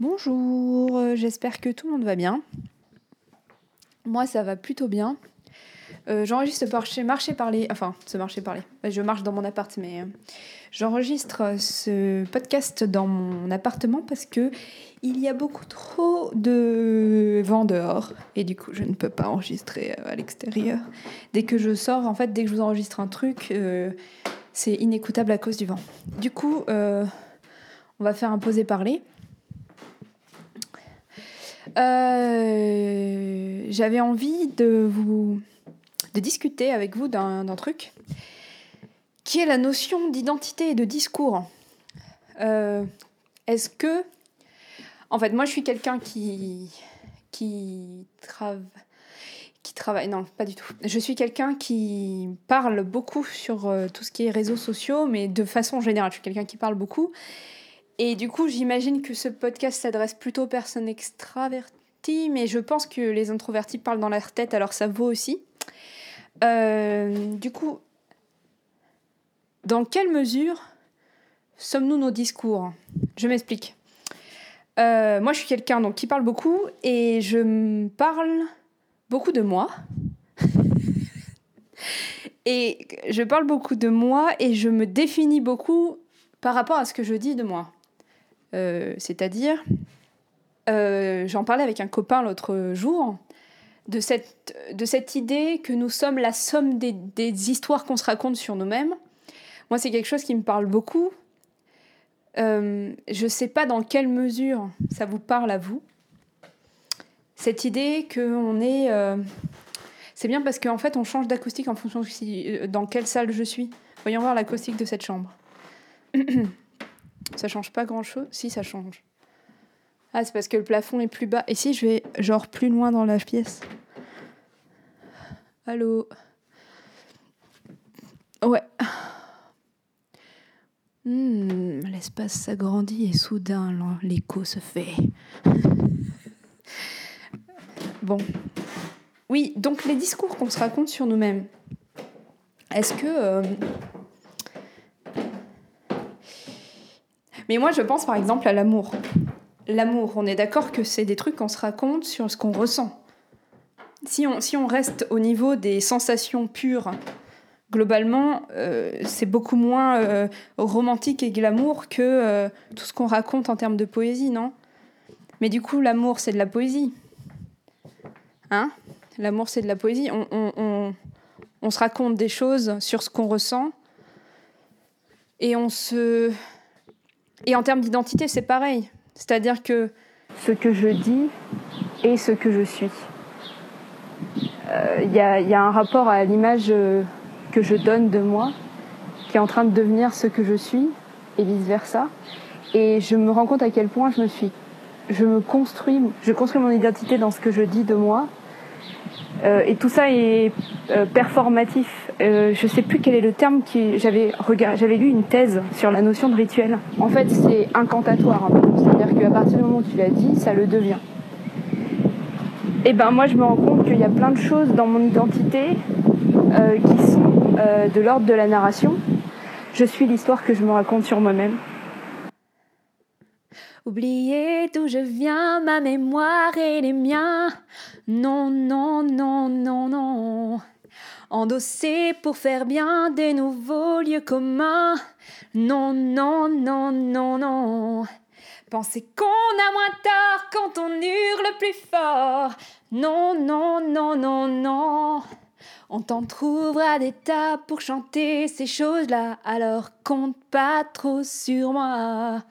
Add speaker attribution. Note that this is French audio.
Speaker 1: Bonjour, euh, j'espère que tout le monde va bien. Moi, ça va plutôt bien. Euh, j'enregistre chez Marché Parler, enfin, ce Marché Parler. Je marche dans mon appart, mais euh, j'enregistre ce podcast dans mon appartement parce que il y a beaucoup trop de vent dehors et du coup, je ne peux pas enregistrer à l'extérieur. Dès que je sors, en fait, dès que je vous enregistre un truc, c'est inécoutable à cause du vent. Du coup, on va faire un poser parler. Euh, j'avais envie de vous de discuter avec vous d'un truc qui est la notion d'identité et de discours. Euh, est-ce que, en fait, moi je suis quelqu'un qui qui travaille qui travaille non pas du tout. Je suis quelqu'un qui parle beaucoup sur euh, tout ce qui est réseaux sociaux, mais de façon générale, je suis quelqu'un qui parle beaucoup et du coup, j'imagine que ce podcast s'adresse plutôt aux personnes extraverties, mais je pense que les introvertis parlent dans leur tête, alors ça vaut aussi. Euh, du coup, dans quelle mesure sommes-nous nos discours? Je m'explique. Euh, moi, je suis quelqu'un donc qui parle beaucoup et je parle beaucoup de moi. et je parle beaucoup de moi et je me définis beaucoup par rapport à ce que je dis de moi. Euh, c'est-à-dire, euh, j'en parlais avec un copain l'autre jour, de cette, de cette idée que nous sommes la somme des, des histoires qu'on se raconte sur nous-mêmes. Moi, c'est quelque chose qui me parle beaucoup. Euh, je ne sais pas dans quelle mesure ça vous parle à vous. Cette idée qu'on est... c'est bien parce qu'en fait, on change d'acoustique en fonction de dans quelle salle je suis. Voyons voir l'acoustique de cette chambre. Ça change pas grand chose Si, ça change. Ah, c'est parce que le plafond est plus bas. Et si je vais genre plus loin dans la pièce? Allô? Ouais. Hmm, l'espace s'agrandit et soudain l'écho se fait. bon. Oui, donc les discours qu'on se raconte sur nous-mêmes. Est-ce que euh, Mais moi, je pense par exemple à l'amour. L'amour, on est d'accord que c'est des trucs qu'on se raconte sur ce qu'on ressent. Si on, si on reste au niveau des sensations pures, globalement, euh, c'est beaucoup moins euh, romantique et glamour que euh, tout ce qu'on raconte en termes de poésie, non? Mais du coup, l'amour, c'est de la poésie. Hein? L'amour, c'est de la poésie. On, on, on se raconte des choses sur ce qu'on ressent et on se et en termes d'identité, c'est pareil. C'est-à-dire que ce que je dis est ce que je suis. Il euh, y, a, un rapport à l'image euh, que je donne de moi qui est en train de devenir ce que je suis et vice-versa. Et je me rends compte à quel point je me suis. Je me construis, je construis mon identité dans ce que je dis de moi euh, et tout ça est euh, performatif. Euh, je sais plus quel est le terme qui j'avais lu une thèse sur la notion de rituel. En fait, c'est incantatoire. C'est-à-dire qu'à partir du moment où tu l'as dit, ça le devient. Et ben moi, je me rends compte qu'il y a plein de choses dans mon identité qui sont de l'ordre de la narration. Je suis l'histoire que je me raconte sur moi-même. Oublier d'où je viens, ma mémoire et les miens. Non, non, non, non, non. Endosser pour faire bien des nouveaux lieux communs. Non, non, non, non, non. Penser qu'on a moins tort quand on hurle plus fort. Non, non, non, non, non. On t'en trouvera des tas pour chanter ces choses-là, alors compte pas trop sur moi.